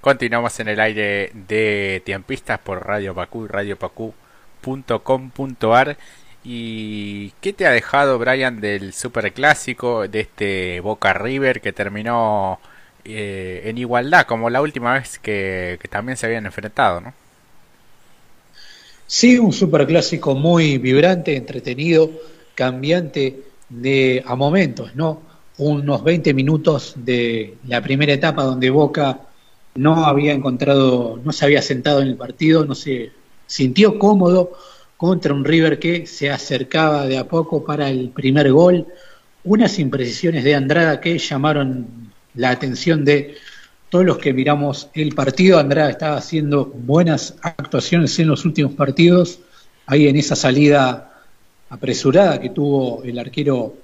Continuamos en el aire de Tiempistas por Radio Pacú y radiopacú.com.ar. ¿Y qué te ha dejado, Brian, del superclásico de este Boca River que terminó eh, en igualdad, como la última vez que, también se habían enfrentado, ¿no? Sí, un superclásico muy vibrante, entretenido, cambiante de a momentos, ¿no? Unos 20 minutos de la primera etapa donde Boca no había encontrado, no se había sentado en el partido, no se sintió cómodo contra un River que se acercaba de a poco para el primer gol, unas imprecisiones de Andrada que llamaron la atención de todos los que miramos el partido. Andrada estaba haciendo buenas actuaciones en los últimos partidos, ahí en esa salida apresurada que tuvo el arquero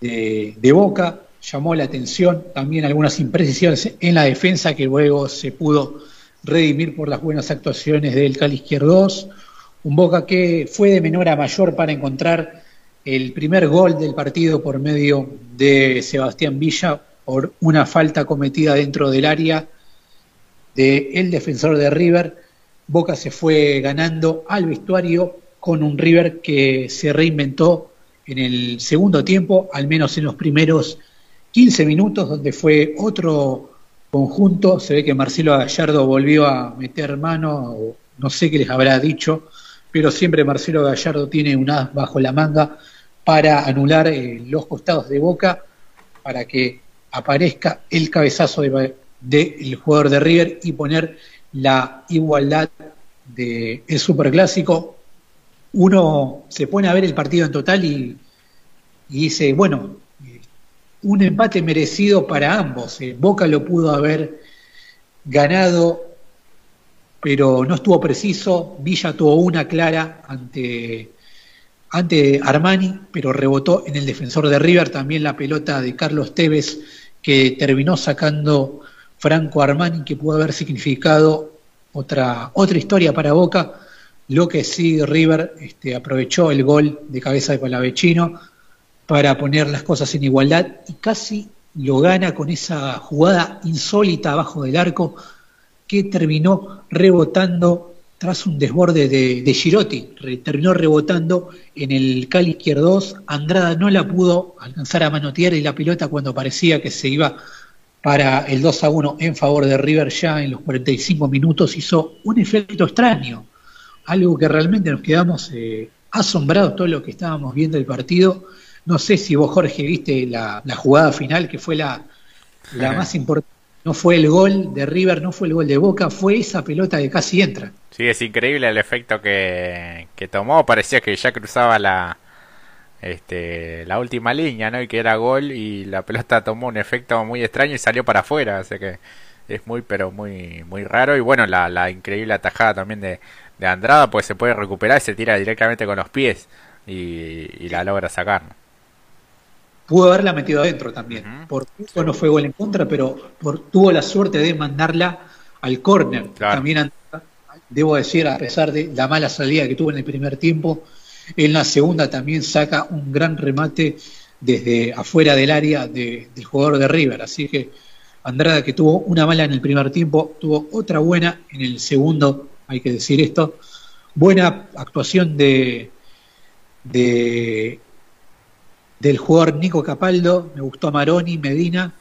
de, de Boca, llamó la atención también algunas imprecisiones en la defensa que luego se pudo redimir por las buenas actuaciones del Cali Izquierdos. Un Boca que fue de menor a mayor para encontrar el primer gol del partido por medio de Sebastián Villa por una falta cometida dentro del área del el defensor de River. Boca se fue ganando al vestuario con un River que se reinventó en el segundo tiempo, al menos en los primeros 15 minutos donde fue otro conjunto, se ve que Marcelo Gallardo volvió a meter mano, no sé qué les habrá dicho, pero siempre Marcelo Gallardo tiene un as bajo la manga para anular eh, los costados de Boca, para que aparezca el cabezazo del de, jugador de River y poner la igualdad del el superclásico. Uno se pone a ver el partido en total y dice, bueno, un empate merecido para ambos. Eh, Boca lo pudo haber ganado, pero no estuvo preciso. Villa tuvo una clara ante, ante Armani, pero rebotó en el defensor de River también la pelota de Carlos Tevez, que terminó sacando Franco Armani, que pudo haber significado otra, otra historia para Boca. Lo que sí, River este, aprovechó el gol de cabeza de Palavecino para poner las cosas en igualdad y casi lo gana con esa jugada insólita abajo del arco que terminó rebotando tras un desborde de, de terminó rebotando en el Cali izquierdos, Andrada no la pudo alcanzar a manotear y la pelota cuando parecía que se iba para el 2 a 1 en favor de River. Ya en los 45 minutos hizo un efecto extraño, algo que realmente nos quedamos eh, asombrados todos los que estábamos viendo el partido no sé si vos, Jorge, viste la, jugada final, que fue la, la más importante. No fue el gol de River, no fue el gol de Boca, fue esa pelota que casi entra. Sí, es increíble el efecto que, que tomó. Parecía que ya cruzaba la, este, la última línea, ¿no? Y que era gol y la pelota tomó un efecto muy extraño y salió para afuera. Sea que es muy, pero muy, muy raro. Y bueno, la, la increíble atajada también de, de Andrada, pues se puede recuperar y se tira directamente con los pies y, y la logra sacar pudo haberla metido adentro también. Por eso no fue gol en contra, pero por, tuvo la suerte de mandarla al córner. También debo decir, a pesar de la mala salida que tuvo en el primer tiempo, en la segunda también saca un gran remate desde afuera del área del jugador de River. Así que Andrada, que tuvo una mala en el primer tiempo, tuvo otra buena en el segundo, hay que decir esto. Buena actuación de, de del jugador Nico Capaldo, me gustó Maroni, Medina,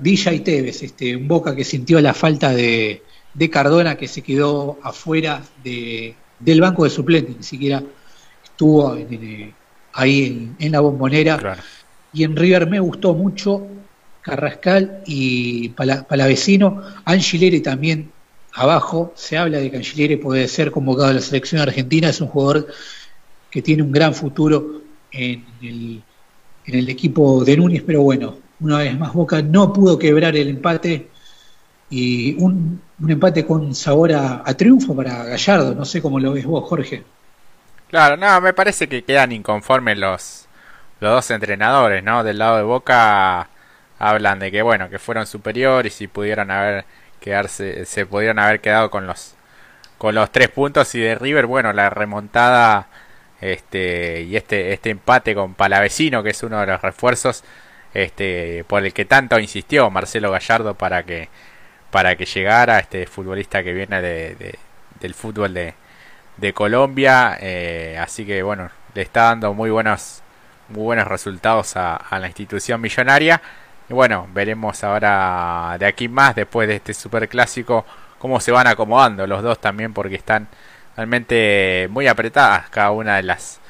Villa y Tevez, este, un Boca que sintió la falta de, Cardona que se quedó afuera de, del banco de suplentes, ni siquiera estuvo ahí en, la bombonera. Y en River me gustó mucho Carrascal y Palavecino, Angilere también abajo, se habla de que Angilere puede ser convocado a la selección argentina, es un jugador que tiene un gran futuro en el, en el equipo de Núñez, pero bueno, una vez más Boca no pudo quebrar el empate y un, empate con sabor a, triunfo para Gallardo. No sé cómo lo ves vos, Jorge. Claro, no, me parece que quedan inconformes los, los dos entrenadores, ¿no? Del lado de Boca hablan de que, bueno, que fueron superiores y pudieron haber quedarse, se pudieron haber quedado con los con los tres puntos y de River, bueno, la remontada este y este este empate con Palavecino que es uno de los refuerzos este por el que tanto insistió Marcelo Gallardo para que para que llegara este futbolista que viene de, del fútbol de, de Colombia. Eh, así que bueno, le está dando muy buenos, muy buenos resultados a, a, la institución millonaria. Y bueno, veremos ahora de aquí más, después de este super clásico, cómo se van acomodando los dos también, porque están realmente muy apretadas cada una de las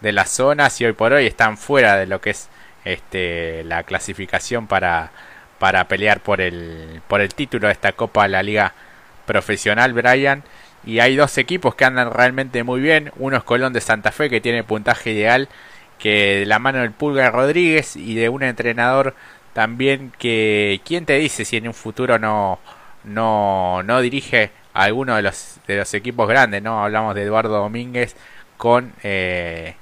de las zonas y hoy por hoy están fuera de lo que es este la clasificación para para pelear por el por el título de esta Copa de la Liga Profesional Brian y hay dos equipos que andan realmente muy bien. Uno es Colón de Santa Fe, que tiene puntaje ideal, que de la mano del Pulga Rodríguez y de un entrenador también que, ¿quién te dice si en un futuro no, no, no dirige a alguno de los, de los equipos grandes? no Hablamos de Eduardo Domínguez con eh,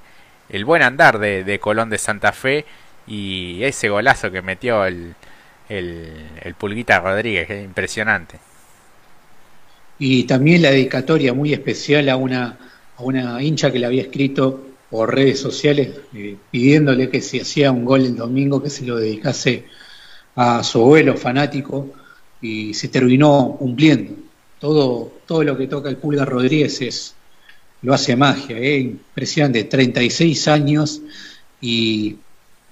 el buen andar de, de, Colón de Santa Fe y ese golazo que metió el, el, el Pulguita Rodríguez, es impresionante y también la dedicatoria muy especial a una, a una hincha que le había escrito por redes sociales eh, pidiéndole que si hacía un gol el domingo que se lo dedicase a su abuelo fanático y se terminó cumpliendo. Todo, todo lo que toca el Pulga Rodríguez es, lo hace magia, ¿eh? impresionante, 36 años y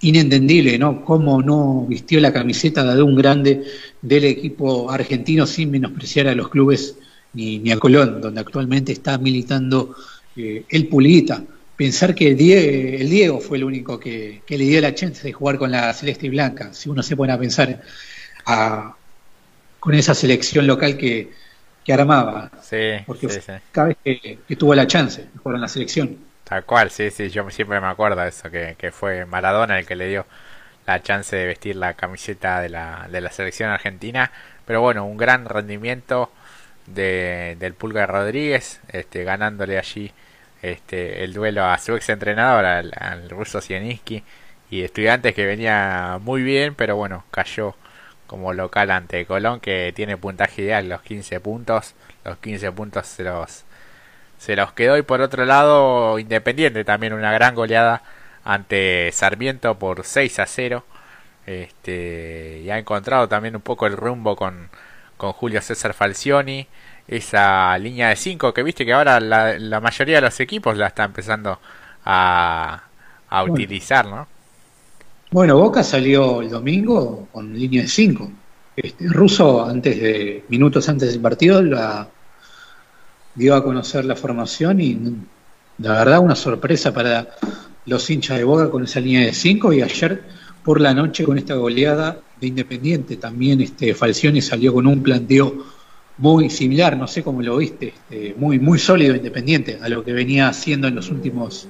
inentendible, ¿no? Cómo no vistió la camiseta de un grande del equipo argentino sin menospreciar a los clubes ni, a Colón, donde actualmente está militando eh, el Pulguita. Pensar que el Diego, fue el único que, le dio la chance de jugar con la Celeste y Blanca, si uno se pone a pensar con esa selección local que, armaba. Sí, porque cada vez que, tuvo la chance de jugar en la selección. Tal cual, sí, sí, yo siempre me acuerdo de eso, que, que fue Maradona el que le dio la chance de vestir la camiseta de la, de la selección argentina. Pero bueno, un gran rendimiento de, del Pulga Rodríguez, este, ganándole allí este, el duelo a su ex entrenador, al, ruso Sieniski, y estudiantes que venía muy bien, pero bueno, cayó como local ante Colón, que tiene puntaje ideal, los 15 puntos, los 15 puntos se los, se los quedó, y por otro lado, Independiente también una gran goleada ante Sarmiento por 6 a 0. Este, y ha encontrado también un poco el rumbo con, con Julio César Falcioni, esa línea de 5 que viste que ahora la, la, mayoría de los equipos la está empezando a, a utilizar, ¿no? Bueno, Boca salió el domingo con línea de 5. Este, Russo, antes de, minutos antes del partido, la dio a conocer la formación y la verdad una sorpresa para los hinchas de Boca con esa línea de 5 y ayer por la noche con esta goleada Independiente. También este Falcioni salió con un planteo muy similar, no sé cómo lo viste, este, muy muy sólido Independiente a lo que venía haciendo en los últimos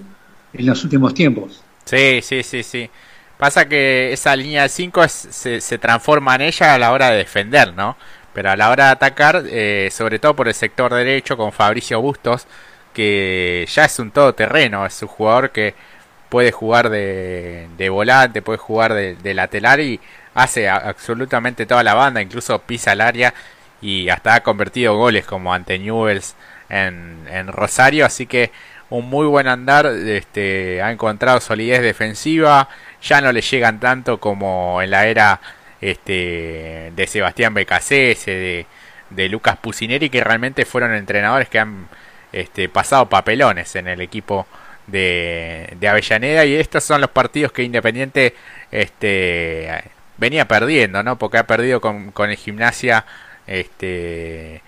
en los últimos tiempos. Sí, sí, sí, sí. Pasa que esa línea de 5 se, transforma en ella a la hora de defender, ¿no? Pero a la hora de atacar, eh, sobre todo por el sector derecho con Fabricio Bustos, que ya es un todoterreno, es un jugador que puede jugar de, de volante, puede jugar de, de lateral y hace absolutamente toda la banda, incluso pisa el área y hasta ha convertido goles como ante Newells en, en Rosario, así que un muy buen andar, este, ha encontrado solidez defensiva, ya no le llegan tanto como en la era este, de Sebastián Becasese, de, de Lucas Pusineri, que realmente fueron entrenadores que han este, pasado papelones en el equipo de, de Avellaneda y estos son los partidos que Independiente este, venía perdiendo, ¿no? Porque ha perdido con, con el Gimnasia este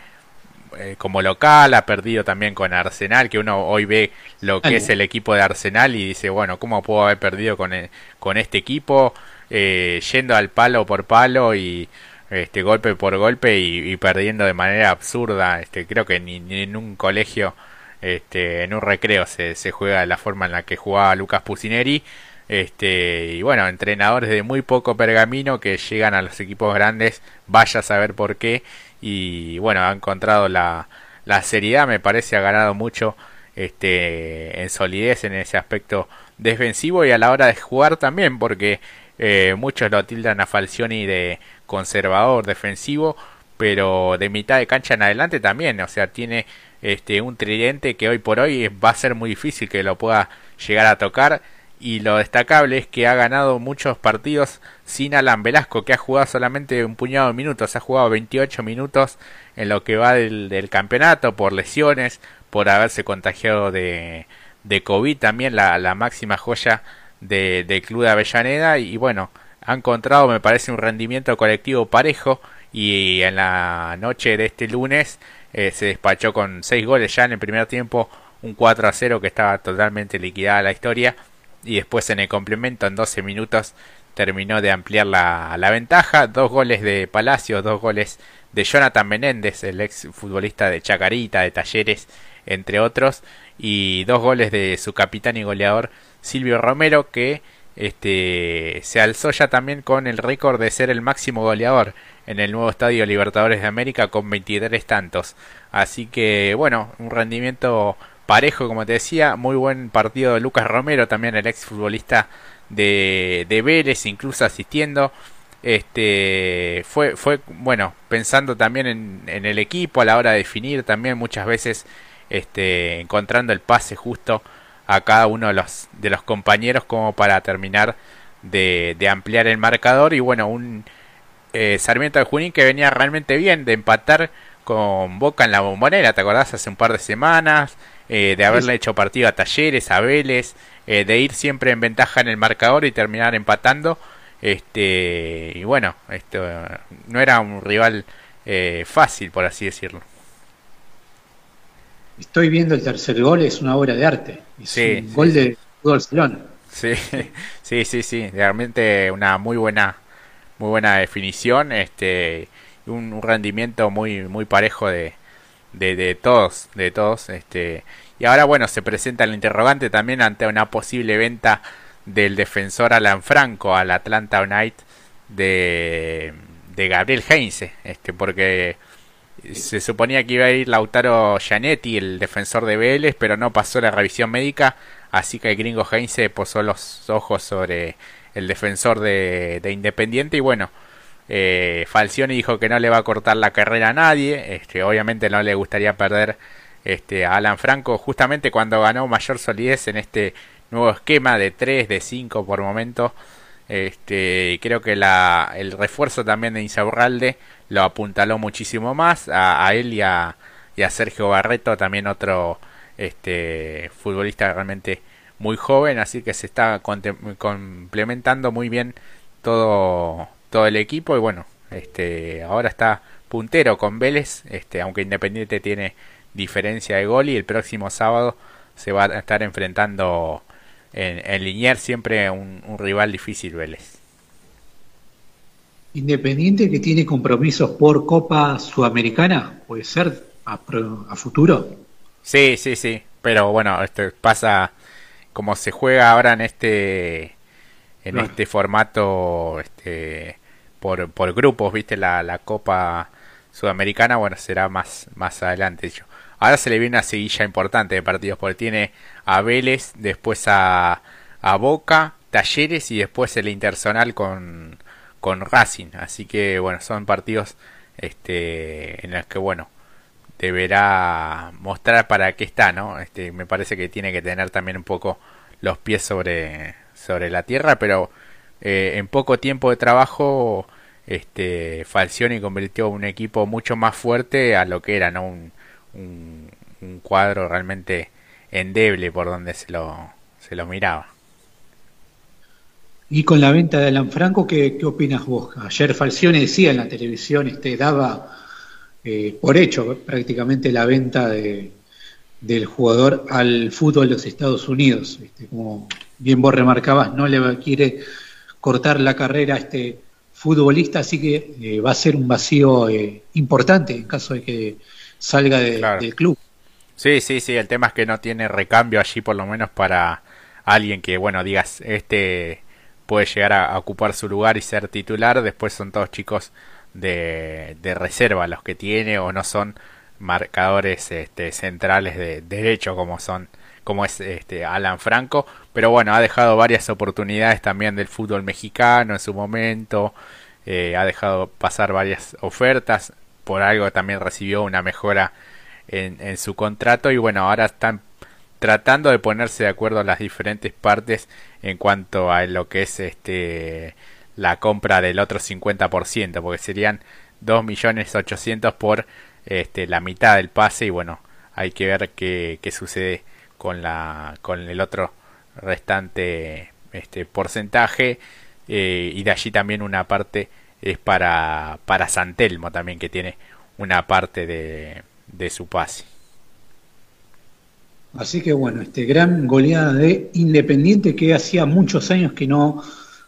eh, como local, ha perdido también con Arsenal, que uno hoy ve lo que es el equipo de Arsenal y dice, bueno, ¿cómo puedo haber perdido con, e, con este equipo? Eh, yendo al palo por palo y este golpe por golpe y, perdiendo de manera absurda. Este, creo que ni, ni, en un colegio, este, en un recreo se, se juega de la forma en la que jugaba Lucas Pusineri. Este, y bueno, entrenadores de muy poco pergamino que llegan a los equipos grandes, vaya a saber por qué. Y bueno, ha encontrado la, la seriedad, me parece, ha ganado mucho este, en solidez en ese aspecto defensivo y a la hora de jugar también, porque eh, muchos lo tildan a Falcioni de conservador defensivo, pero de mitad de cancha en adelante también, o sea, tiene este un tridente que hoy por hoy va a ser muy difícil que lo pueda llegar a tocar y lo destacable es que ha ganado muchos partidos sin Alan Velasco, que ha jugado solamente un puñado de minutos, ha jugado 28 minutos en lo que va del, campeonato por lesiones, por haberse contagiado de, de COVID, también la, máxima joya de, del club de Avellaneda, y bueno, ha encontrado, me parece, un rendimiento colectivo parejo, y en la noche de este lunes eh, se despachó con 6 goles ya en el primer tiempo, un 4 a 0 que estaba totalmente liquidada la historia y después en el complemento en 12 minutos terminó de ampliar la, la ventaja. Dos goles de Palacio, dos goles de Jonathan Menéndez, el ex futbolista de Chacarita, de Talleres, entre otros, y dos goles de su capitán y goleador Silvio Romero, que este, se alzó ya también con el récord de ser el máximo goleador en el nuevo Estadio Libertadores de América con 23 tantos. Así que bueno, un rendimiento parejo, como te decía, muy buen partido de Lucas Romero, también el ex futbolista de, de Vélez, incluso asistiendo. Este fue, fue bueno, pensando también en, en, el equipo a la hora de definir, también muchas veces este, encontrando el pase justo a cada uno de los, de los compañeros como para terminar de, de ampliar el marcador y bueno, un eh, Sarmiento de Junín que venía realmente bien de empatar con Boca en la bombonera, ¿te acordás? Hace un par de semanas, eh, de haberle hecho partido a Talleres, a Vélez, eh, de ir siempre en ventaja en el marcador y terminar empatando. Este, y bueno, esto no era un rival eh, fácil, por así decirlo. Estoy viendo el tercer gol, es una obra de arte. Es sí, un gol de Barcelona. Sí, sí, sí, sí, realmente una muy buena, muy buena definición, este, un, rendimiento muy, muy parejo de, de, de todos, de todos, este, y ahora bueno, se presenta el interrogante también ante una posible venta del defensor Alan Franco al Atlanta United de, de Gabriel Heinze, este, porque se suponía que iba a ir Lautaro Gianetti, el defensor de Vélez, pero no pasó la revisión médica, así que el gringo Heinze posó los ojos sobre el defensor de, de Independiente y bueno, eh, Falcioni dijo que no le va a cortar la carrera a nadie, este, obviamente no le gustaría perder este, a Alan Franco justamente cuando ganó mayor solidez en este nuevo esquema de 3, de 5 por momento. Este, creo que la, el refuerzo también de Insaurralde lo apuntaló muchísimo más a, él y a, Sergio Barreto, también otro este, futbolista realmente muy joven, así que se está complementando muy bien todo todo el equipo y bueno, este ahora está puntero con Vélez, este aunque Independiente tiene diferencia de gol y el próximo sábado se va a estar enfrentando en, en Liniers siempre un, un, rival difícil Vélez. Independiente que tiene compromisos por Copa Sudamericana, puede ser a, a futuro. Sí, sí, sí, pero bueno, esto pasa como se juega ahora en este en claro. este formato este por, por grupos, viste, la, la Copa Sudamericana, bueno, será más, más adelante. Ahora se le viene una seguilla importante de partidos, porque tiene a Vélez, después a, a Boca, Talleres y después el Intersonal con, con Racing. Así que, bueno, son partidos este, en los que, bueno, deberá mostrar para qué está, ¿no? Este, me parece que tiene que tener también un poco los pies sobre, sobre la tierra, pero eh, en poco tiempo de trabajo este Falcioni convirtió un equipo mucho más fuerte a lo que era, ¿no? Un, un, cuadro realmente endeble por donde se lo, se lo miraba. Y con la venta de Alan Franco, ¿qué, qué opinas vos? Ayer Falcioni decía en la televisión, este, daba eh, por hecho prácticamente la venta de, del jugador al fútbol de los Estados Unidos. Este, como bien vos remarcabas, no le quiere cortar la carrera a este futbolista, así que eh, va a ser un vacío eh, importante en caso de que salga de, claro. del club. Sí, sí, sí, el tema es que no tiene recambio allí por lo menos para alguien que, bueno, digas, este puede llegar a, a ocupar su lugar y ser titular, después son todos chicos de, de reserva los que tiene o no son marcadores este, centrales de derecho como son como es este Alan Franco, pero bueno, ha dejado varias oportunidades también del fútbol mexicano en su momento, eh, ha dejado pasar varias ofertas, por algo también recibió una mejora en, su contrato. Y bueno, ahora están tratando de ponerse de acuerdo las diferentes partes en cuanto a lo que es este la compra del otro 50%, porque serían 2.800.000 por este, la mitad del pase y bueno, hay que ver qué, qué sucede con, la, con el otro restante este, porcentaje eh, y de allí también una parte es para, para Santelmo también que tiene una parte de, de su pase. Así que bueno, este gran goleada de Independiente que hacía muchos años que no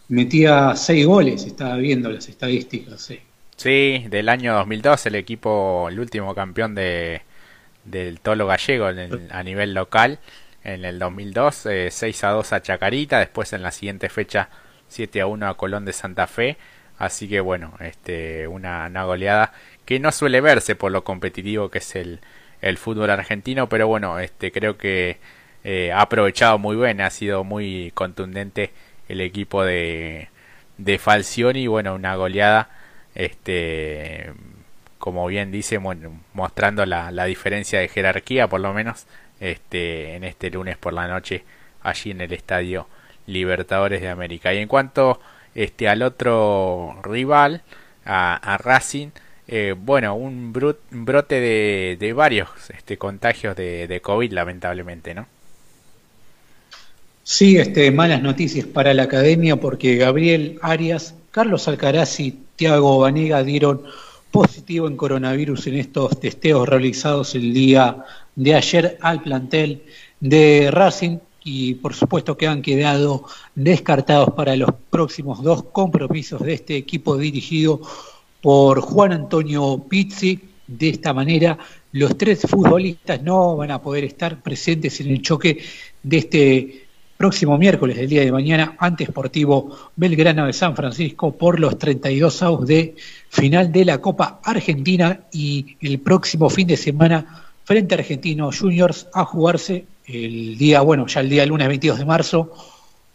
metía seis goles, estaba viendo las estadísticas. Sí, sí del año 2002 el equipo, el último campeón de, del Tolo Gallego a nivel local. En el 2002 6 eh, a 2 a Chacarita, después en la siguiente fecha 7 a 1 a Colón de Santa Fe. Así que bueno, este, una, goleada que no suele verse por lo competitivo que es el, el fútbol argentino, pero bueno, este creo que eh, ha aprovechado muy bien, ha sido muy contundente el equipo de, de Falcioni y bueno, una goleada, este como bien dice, mostrando la, la, diferencia de jerarquía, por lo menos este en este lunes por la noche allí en el estadio Libertadores de América. Y en cuanto este al otro rival, a, Racing, eh, bueno, un, brote de, varios este, contagios de, COVID, lamentablemente, ¿no? Sí, este, malas noticias para la academia porque Gabriel Arias, Carlos Alcaraz y Tiago Vanega dieron positivo en coronavirus en estos testeos realizados el día de ayer al plantel de Racing y por supuesto que han quedado descartados para los próximos dos compromisos de este equipo dirigido por Juan Antonio Pizzi. De esta manera, los tres futbolistas no van a poder estar presentes en el choque de este próximo miércoles del día de mañana ante Sportivo Belgrano de San Francisco por los 32 avos de final de la Copa Argentina y el próximo fin de semana frente a Argentinos Juniors a jugarse el día, bueno, ya el día lunes 22 de marzo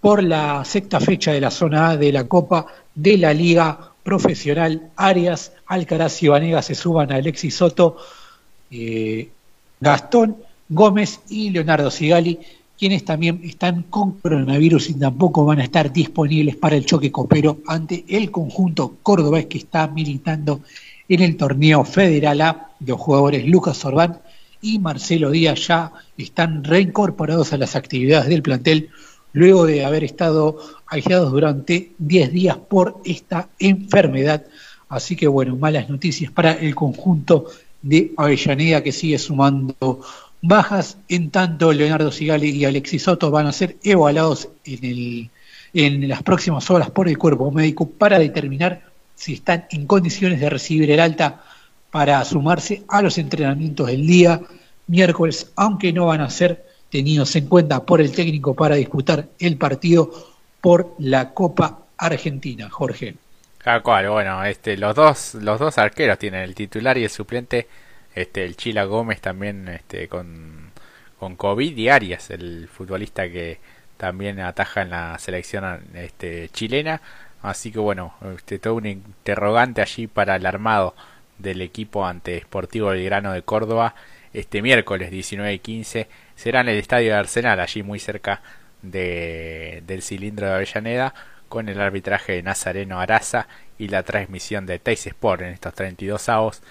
por la sexta fecha de la zona A de la Copa de la Liga profesional, Arias, Alcaraz y Vanega se suban a Alexis Soto, eh, Gastón Gómez y Leonardo Sigali, quienes también están con coronavirus y tampoco van a estar disponibles para el choque copero ante el conjunto cordobés que está militando en el torneo federal A. Los jugadores Lucas Orbán y Marcelo Díaz ya están reincorporados a las actividades del plantel luego de haber estado aislados durante 10 días por esta enfermedad. Así que bueno, malas noticias para el conjunto de Avellaneda que sigue sumando bajas. En tanto, Leonardo Sigali y Alexis Soto van a ser evaluados en, el, en las próximas horas por el cuerpo médico para determinar si están en condiciones de recibir el alta para sumarse a los entrenamientos del día miércoles, aunque no van a ser tenidos en cuenta por el técnico para disputar el partido por la Copa Argentina, Jorge. Claro, cual, bueno, este, los dos, los dos arqueros tienen el titular y el suplente, este, el Chila Gómez también, este, con, con COVID y Arias, el futbolista que también ataja en la selección este, chilena, así que bueno, este, todo un interrogante allí para el armado del equipo ante Sportivo Belgrano de Córdoba este miércoles 19 y 15 será en el estadio de Arsenal, allí muy cerca de, del cilindro de Avellaneda, con el arbitraje de Nazareno Araza y la transmisión de Teis Sport en estos 32 avos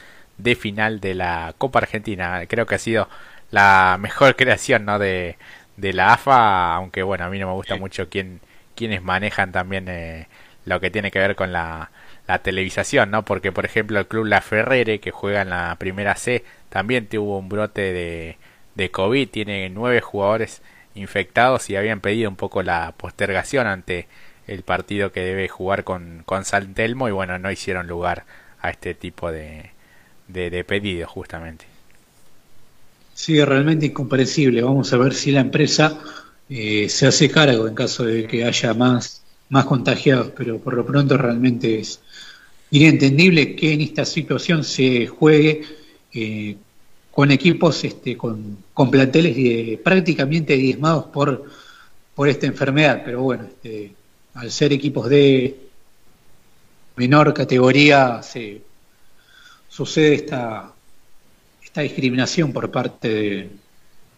de final de la Copa Argentina. Creo que ha sido la mejor creación ¿no? de, de la AFA, aunque bueno, a mí no me gusta mucho quién, quienes manejan también eh, lo que tiene que ver con la, la televisación, ¿no? Porque por ejemplo el club La Ferrere que juega en la primera C también tuvo un brote de, de COVID, tiene nueve jugadores infectados y habían pedido un poco la postergación ante el partido que debe jugar con, con San Telmo y bueno, no hicieron lugar a este tipo de, de, pedidos justamente. Sí, realmente incomprensible. Vamos a ver si la empresa eh, se hace cargo en caso de que haya más, más contagiados, pero por lo pronto realmente es inentendible que en esta situación se juegue eh, con equipos, este, con, con planteles prácticamente diezmados por, por esta enfermedad, pero bueno, este, al ser equipos de menor categoría se sucede esta, discriminación por parte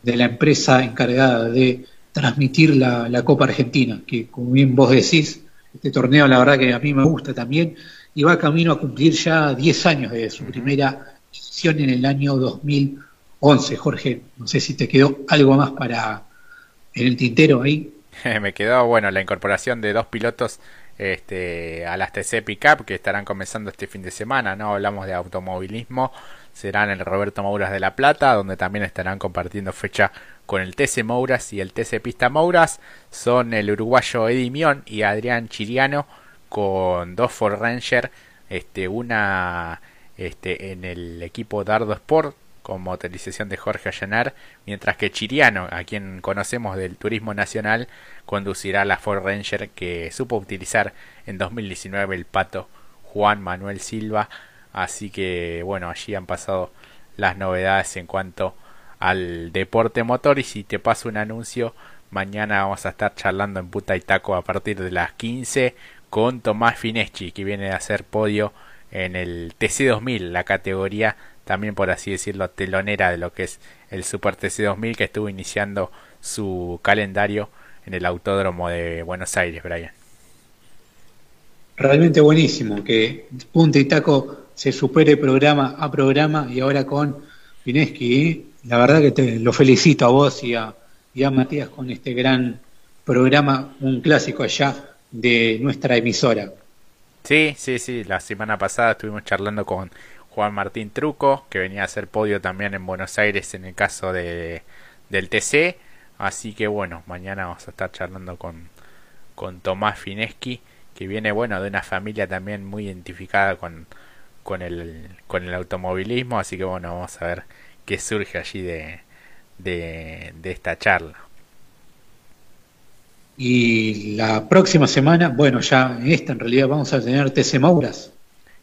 de la empresa encargada de transmitir la, la, Copa Argentina, que como bien vos decís, este torneo la verdad que a mí me gusta también, y va camino a cumplir ya 10 años de su primera edición en el año 2011. Jorge, no sé si te quedó algo más para en el tintero ahí. me quedó, bueno, la incorporación de dos pilotos este, a las TC Pickup que estarán comenzando este fin de semana, ¿no? Hablamos de automovilismo, serán el Roberto Mouras de La Plata, donde también estarán compartiendo fecha con el TC Mouras y el TC Pista Mouras, son el uruguayo Eddie Mion y Adrián Chiriano con dos Ford Ranger, este, una este, en el equipo Dardo Sport con motorización de Jorge Allanar, mientras que Chiriano, a quien conocemos del turismo nacional, conducirá la Ford Ranger que supo utilizar en 2019 el pato Juan Manuel Silva. Así que bueno, allí han pasado las novedades en cuanto al deporte motor y si te paso un anuncio, mañana vamos a estar charlando en Puta y Taco a partir de las 15 con Tomás Fineschi que viene a hacer podio en el TC2000, la categoría también por así decirlo telonera de lo que es el Super TC2000 que estuvo iniciando su calendario en el Autódromo de Buenos Aires, Brian. Realmente buenísimo que Punta y Taco se supere programa a programa y ahora con Pineski. ¿eh? La verdad que te lo felicito a vos y a, y a Matías con este gran programa, un clásico allá de nuestra emisora. Sí, sí, sí. La semana pasada estuvimos charlando con Juan Martín Truco, que venía a hacer podio también en Buenos Aires en el caso de, del TC. Así que bueno, mañana vamos a estar charlando con, con Tomás Fineschi, que viene bueno de una familia también muy identificada con, con, el, con el automovilismo. Así que bueno, vamos a ver qué surge allí de, de, de esta charla. Y la próxima semana, bueno, ya en esta en realidad vamos a tener TC Mauras.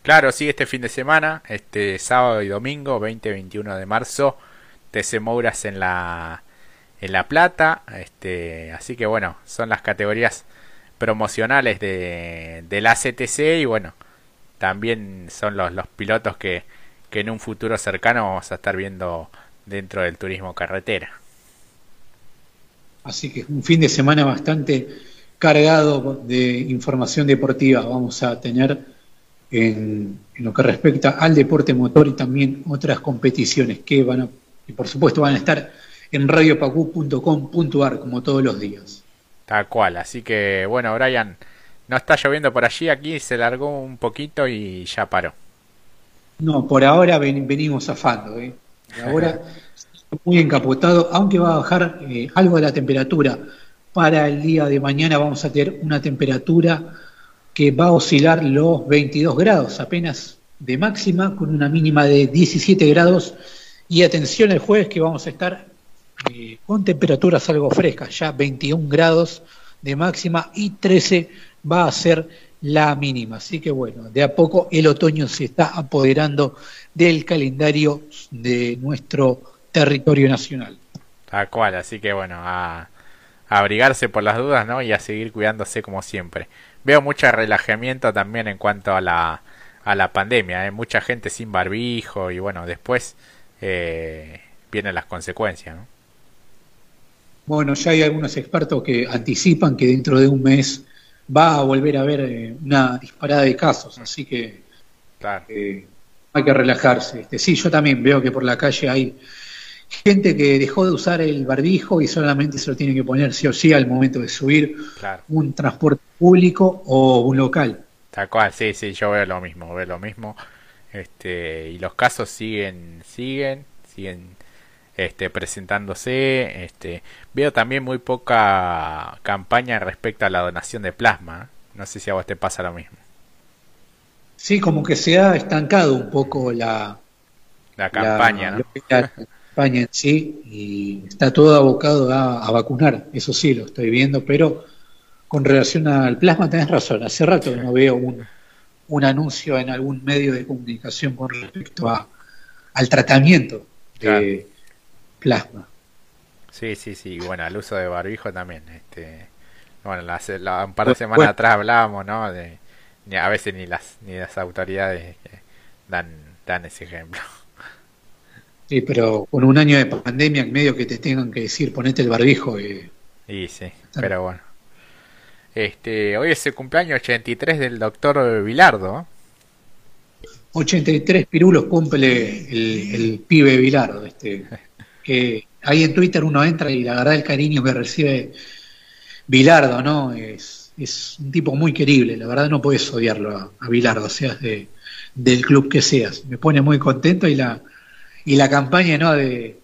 Claro, sí, este fin de semana, este sábado y domingo, 20 y 21 de marzo, TC Mouras en la, en La Plata. Este, así que bueno, son las categorías promocionales de, de la CTC y bueno, también son los, los pilotos que, que en un futuro cercano vamos a estar viendo dentro del turismo carretera. Así que un fin de semana bastante cargado de información deportiva vamos a tener en, lo que respecta al deporte motor y también otras competiciones que van a, y por supuesto van a estar en radiopacu.com.ar como todos los días. Tal cual, así que bueno, Brian, no está lloviendo por allí, aquí se largó un poquito y ya paró. No, por ahora venimos zafando, ¿eh? ahora muy encapotado, aunque va a bajar eh, algo de la temperatura. Para el día de mañana vamos a tener una temperatura que va a oscilar los 22 grados apenas de máxima, con una mínima de 17 grados. Y atención el jueves que vamos a estar eh, con temperaturas algo frescas, ya 21 grados de máxima y 13 va a ser la mínima. Así que bueno, de a poco el otoño se está apoderando del calendario de nuestro territorio nacional. Tal cual, así que bueno, a, a abrigarse por las dudas, ¿no? Y a seguir cuidándose como siempre veo mucho relajamiento también en cuanto a la, a la pandemia. ¿eh? Mucha gente sin barbijo y bueno, después eh, vienen las consecuencias. ¿no? Bueno, ya hay algunos expertos que anticipan que dentro de un mes va a volver a haber eh, una disparada de casos, así que eh, hay que relajarse. Este, sí, yo también veo que por la calle hay gente que dejó de usar el barbijo y solamente se lo tiene que poner sí o sí al momento de subir un transporte público o un local. Tal cual, sí, sí, yo veo lo mismo, veo lo mismo. Este, y los casos siguen, siguen, siguen este, presentándose. Este, veo también muy poca campaña respecto a la donación de plasma. No sé si a vos te pasa lo mismo. Sí, como que se ha estancado un poco la, la campaña, ¿no? España en sí y está todo abocado a, vacunar, eso sí lo estoy viendo, pero con relación al plasma tenés razón, hace rato que no veo un, un anuncio en algún medio de comunicación con respecto a, al tratamiento de plasma. Sí, sí, sí, bueno, al uso de barbijo también. Este, bueno, un par de semanas atrás hablábamos, ¿no? De, a veces ni las ni las autoridades dan dan ese ejemplo. Sí, pero con un año de pandemia en medio que te tengan que decir ponete el barbijo. Y sí, pero bueno. Este, hoy es el cumpleaños 83 del doctor Vilardo. 83 pirulos cumple el, el pibe Vilardo. Este, que ahí en Twitter uno entra y la verdad el cariño que recibe Vilardo, ¿no? Es, es un tipo muy querible, la verdad no puedes odiarlo a, a Vilardo, seas de, del club que seas. Me pone muy contento y la, y la campaña, ¿no? De,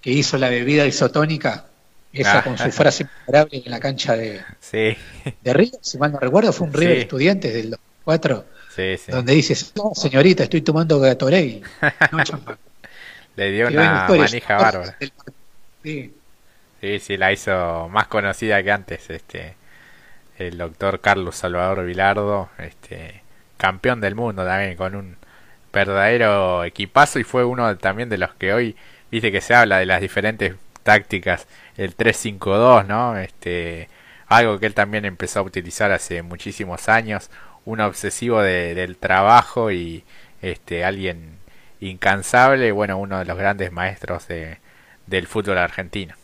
que hizo la bebida isotónica, esa con su frase memorable en la cancha de, sí. de River, si mal no recuerdo, fue un River Estudiantes del 2004, donde dice, no, señorita, estoy tomando Gatorade, no champán. Le dio una manija bárbara. Sí. sí, sí, la hizo más conocida que antes, este el doctor Carlos Salvador Vilardo, este campeón del mundo también, con un verdadero equipazo y fue uno también de los que hoy, viste que se habla de las diferentes tácticas, el 3-5-2, ¿no? Este, algo que él también empezó a utilizar hace muchísimos años, un obsesivo de, del trabajo y este alguien incansable, bueno, uno de los grandes maestros de, del fútbol argentino.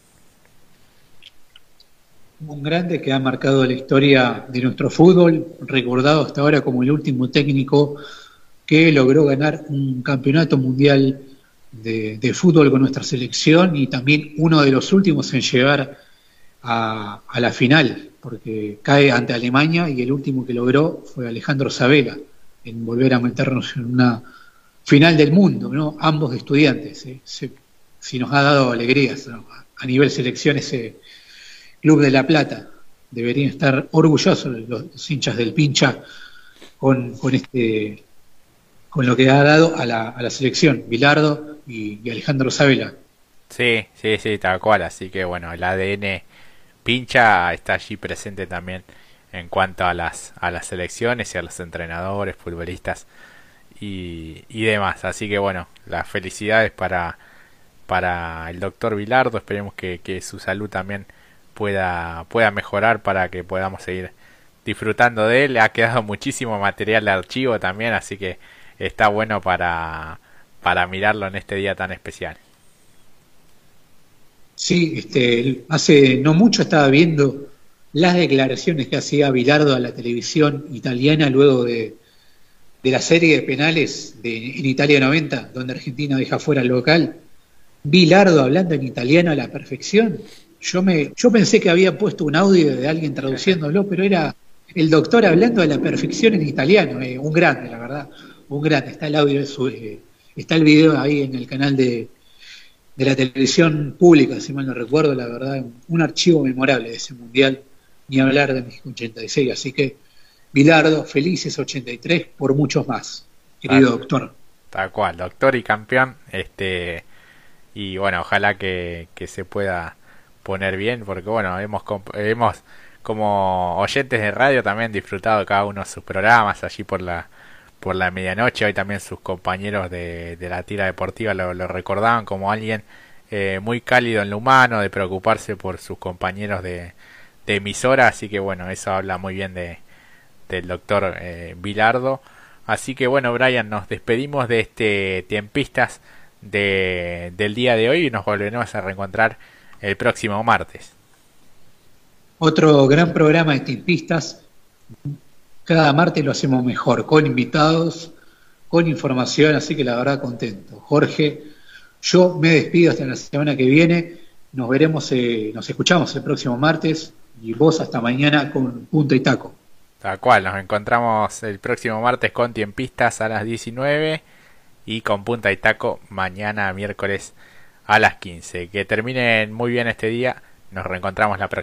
Un grande que ha marcado la historia de nuestro fútbol, recordado hasta ahora como el último técnico que logró ganar un campeonato mundial de, fútbol con nuestra selección y también uno de los últimos en llegar a, la final, porque cae ante Alemania y el último que logró fue Alejandro Sabela, en volver a meternos en una final del mundo, ¿no? ambos estudiantes. ¿eh? si nos ha dado alegrías a nivel selección ese Club de La Plata. Deberían estar orgullosos los, hinchas del pincha con, con, este con lo que ha dado a la, a la selección, Bilardo y, Alejandro Sabela. Sí, sí, sí, tal cual. Así que bueno, el ADN pincha está allí presente también en cuanto a las, a las selecciones y a los entrenadores, futbolistas y, demás. Así que bueno, las felicidades para, para el doctor Vilardo. Esperemos que, su salud también pueda, pueda mejorar para que podamos seguir disfrutando de él. Ha quedado muchísimo material de archivo también, así que está bueno para, para mirarlo en este día tan especial. Sí, este, hace no mucho estaba viendo las declaraciones que hacía Vilardo a la televisión italiana luego de, de la serie de penales de, en Italia 90, donde Argentina deja fuera al local, Bilardo hablando en italiano a la perfección. Yo, me, yo pensé que había puesto un audio de alguien traduciéndolo, pero era el doctor hablando a la perfección en italiano, eh, un grande, la verdad, un grande. Está el audio, eh, está el video ahí en el canal de, de la televisión pública, si mal no recuerdo, la verdad, un archivo memorable de ese mundial, ni hablar de México 86, así que Bilardo, felices 83 por muchos más, querido doctor. Tal cual, doctor y campeón, este y bueno, ojalá que, que se pueda poner bien, porque bueno, hemos, hemos como oyentes de radio también disfrutado cada uno de sus programas allí por la por la medianoche, hoy también sus compañeros de, de la tira deportiva lo, recordaban como alguien eh, muy cálido en lo humano, de preocuparse por sus compañeros de, de emisora, así que bueno, eso habla muy bien de, del doctor eh, Bilardo. Así que bueno, Brian, nos despedimos de este Tiempistas de, del día de hoy y nos volveremos a reencontrar el próximo martes. Otro gran programa de Tiempistas. Cada martes lo hacemos mejor, con invitados, con información, así que la verdad contento. Jorge, yo me despido hasta la semana que viene. Nos veremos, eh, nos escuchamos el próximo martes y vos hasta mañana con Punto y Taco. Tal cual, nos encontramos el próximo martes con Tiempistas a las 19 y con Punta y Taco mañana miércoles a las 15. Que terminen muy bien este día, nos reencontramos la próxima.